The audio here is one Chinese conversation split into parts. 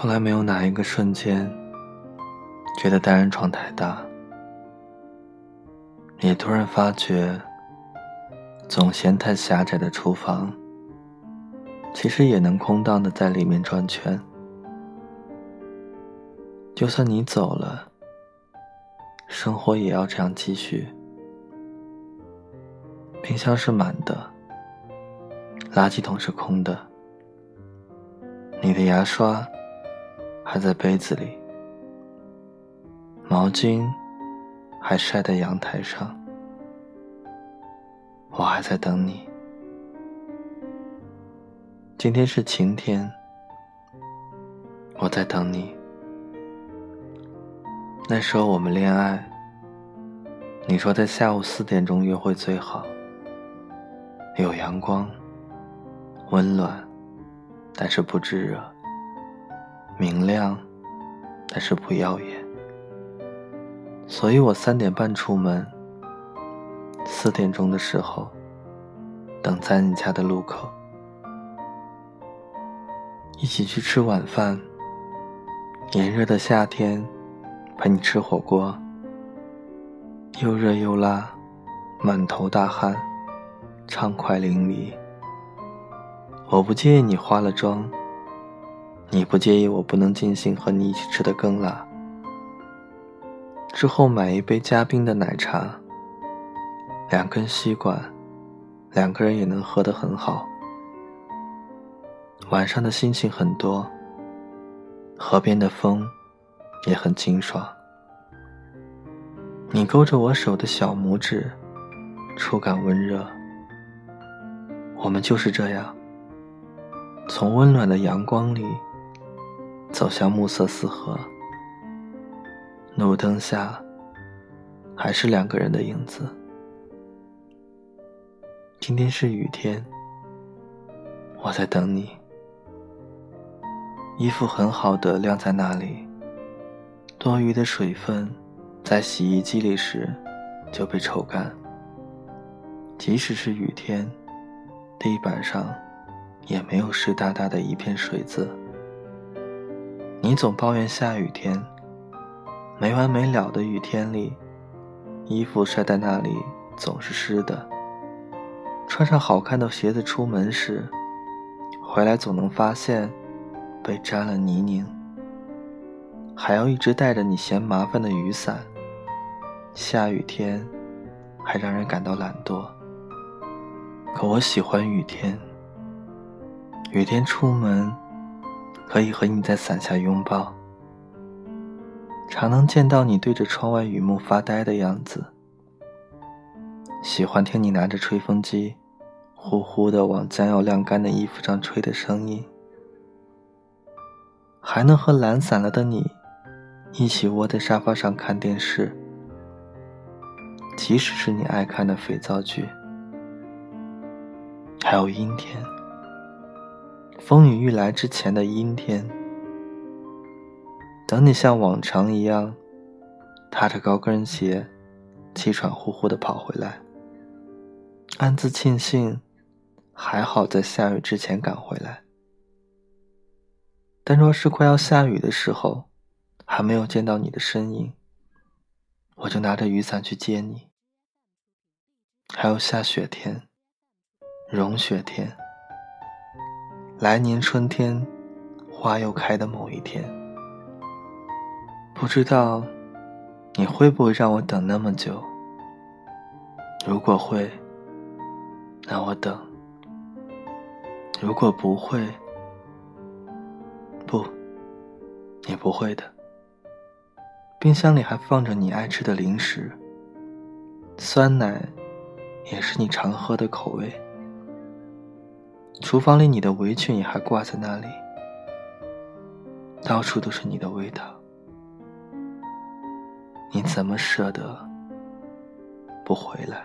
从来没有哪一个瞬间觉得单人床太大，也突然发觉，总嫌太狭窄的厨房，其实也能空荡的在里面转圈。就算你走了，生活也要这样继续。冰箱是满的，垃圾桶是空的，你的牙刷。还在杯子里，毛巾还晒在阳台上，我还在等你。今天是晴天，我在等你。那时候我们恋爱，你说在下午四点钟约会最好，有阳光，温暖，但是不炙热。明亮，但是不耀眼，所以我三点半出门，四点钟的时候，等在你家的路口，一起去吃晚饭。炎热的夏天，陪你吃火锅，又热又辣，满头大汗，畅快淋漓。我不介意你化了妆。你不介意我不能尽兴和你一起吃的更辣？之后买一杯加冰的奶茶，两根吸管，两个人也能喝得很好。晚上的心情很多，河边的风也很清爽。你勾着我手的小拇指，触感温热。我们就是这样，从温暖的阳光里。走向暮色四合，路灯下还是两个人的影子。今天是雨天，我在等你。衣服很好的晾在那里，多余的水分在洗衣机里时就被抽干。即使是雨天，地板上也没有湿哒哒的一片水渍。你总抱怨下雨天，没完没了的雨天里，衣服晒在那里总是湿的。穿上好看的鞋子出门时，回来总能发现被沾了泥泞。还要一直带着你嫌麻烦的雨伞，下雨天还让人感到懒惰。可我喜欢雨天，雨天出门。可以和你在伞下拥抱，常能见到你对着窗外雨幕发呆的样子。喜欢听你拿着吹风机，呼呼的往将要晾干的衣服上吹的声音。还能和懒散了的你，一起窝在沙发上看电视，即使是你爱看的肥皂剧。还有阴天。风雨欲来之前的阴天，等你像往常一样，踏着高跟鞋，气喘呼呼的跑回来，暗自庆幸，还好在下雨之前赶回来。但若是快要下雨的时候，还没有见到你的身影，我就拿着雨伞去接你。还有下雪天，融雪天。来年春天，花又开的某一天，不知道你会不会让我等那么久？如果会，那我等；如果不会，不，你不会的。冰箱里还放着你爱吃的零食，酸奶也是你常喝的口味。厨房里，你的围裙也还挂在那里，到处都是你的味道。你怎么舍得不回来？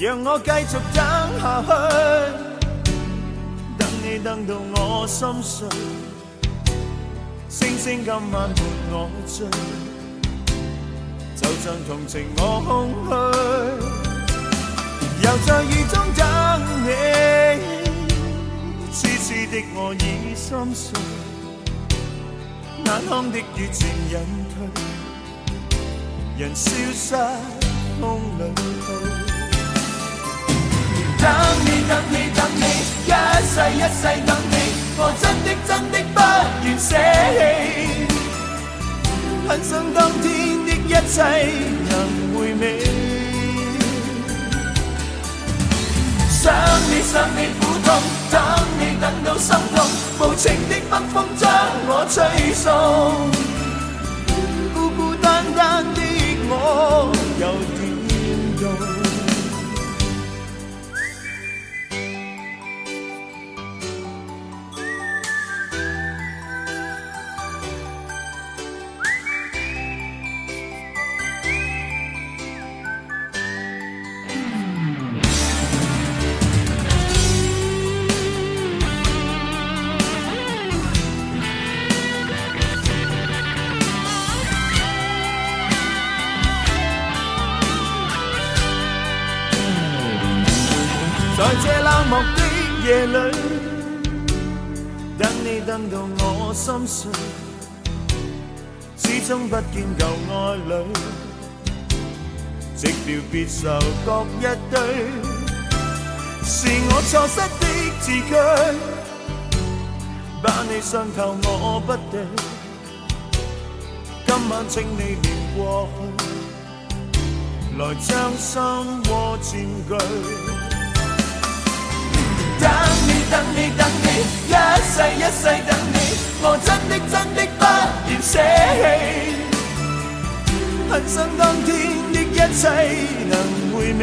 让我继续等下去，等你等到我心碎，星星今晚伴我醉，就像同情我空虚，又在雨中等你。痴痴的我已心碎，眼眶的雨渐隐退，人消失风里去。等你等你等你，一世一世等你，我真的真的不愿舍弃，很想当天的一切能回味，想你想你苦痛。等你等到心痛，无情的北风将我吹送，孤孤单单的我又在这冷漠的夜里，等你等到我心碎，始终不见旧爱侣，直调别愁各一堆，是我错失的字句，把你伤透我不对，今晚请你念过去，来将心窝占据。等你等你，一世一世等你，我真的真的不愿舍弃，很想当天的一切能回味。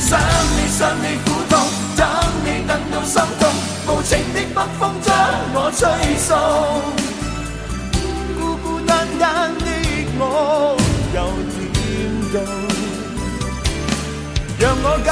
想你想你苦痛，等你等到心痛，无情的北风将我吹送，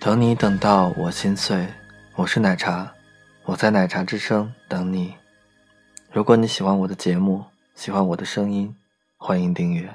等你等到我心碎，我是奶茶，我在奶茶之声等你。如果你喜欢我的节目，喜欢我的声音，欢迎订阅。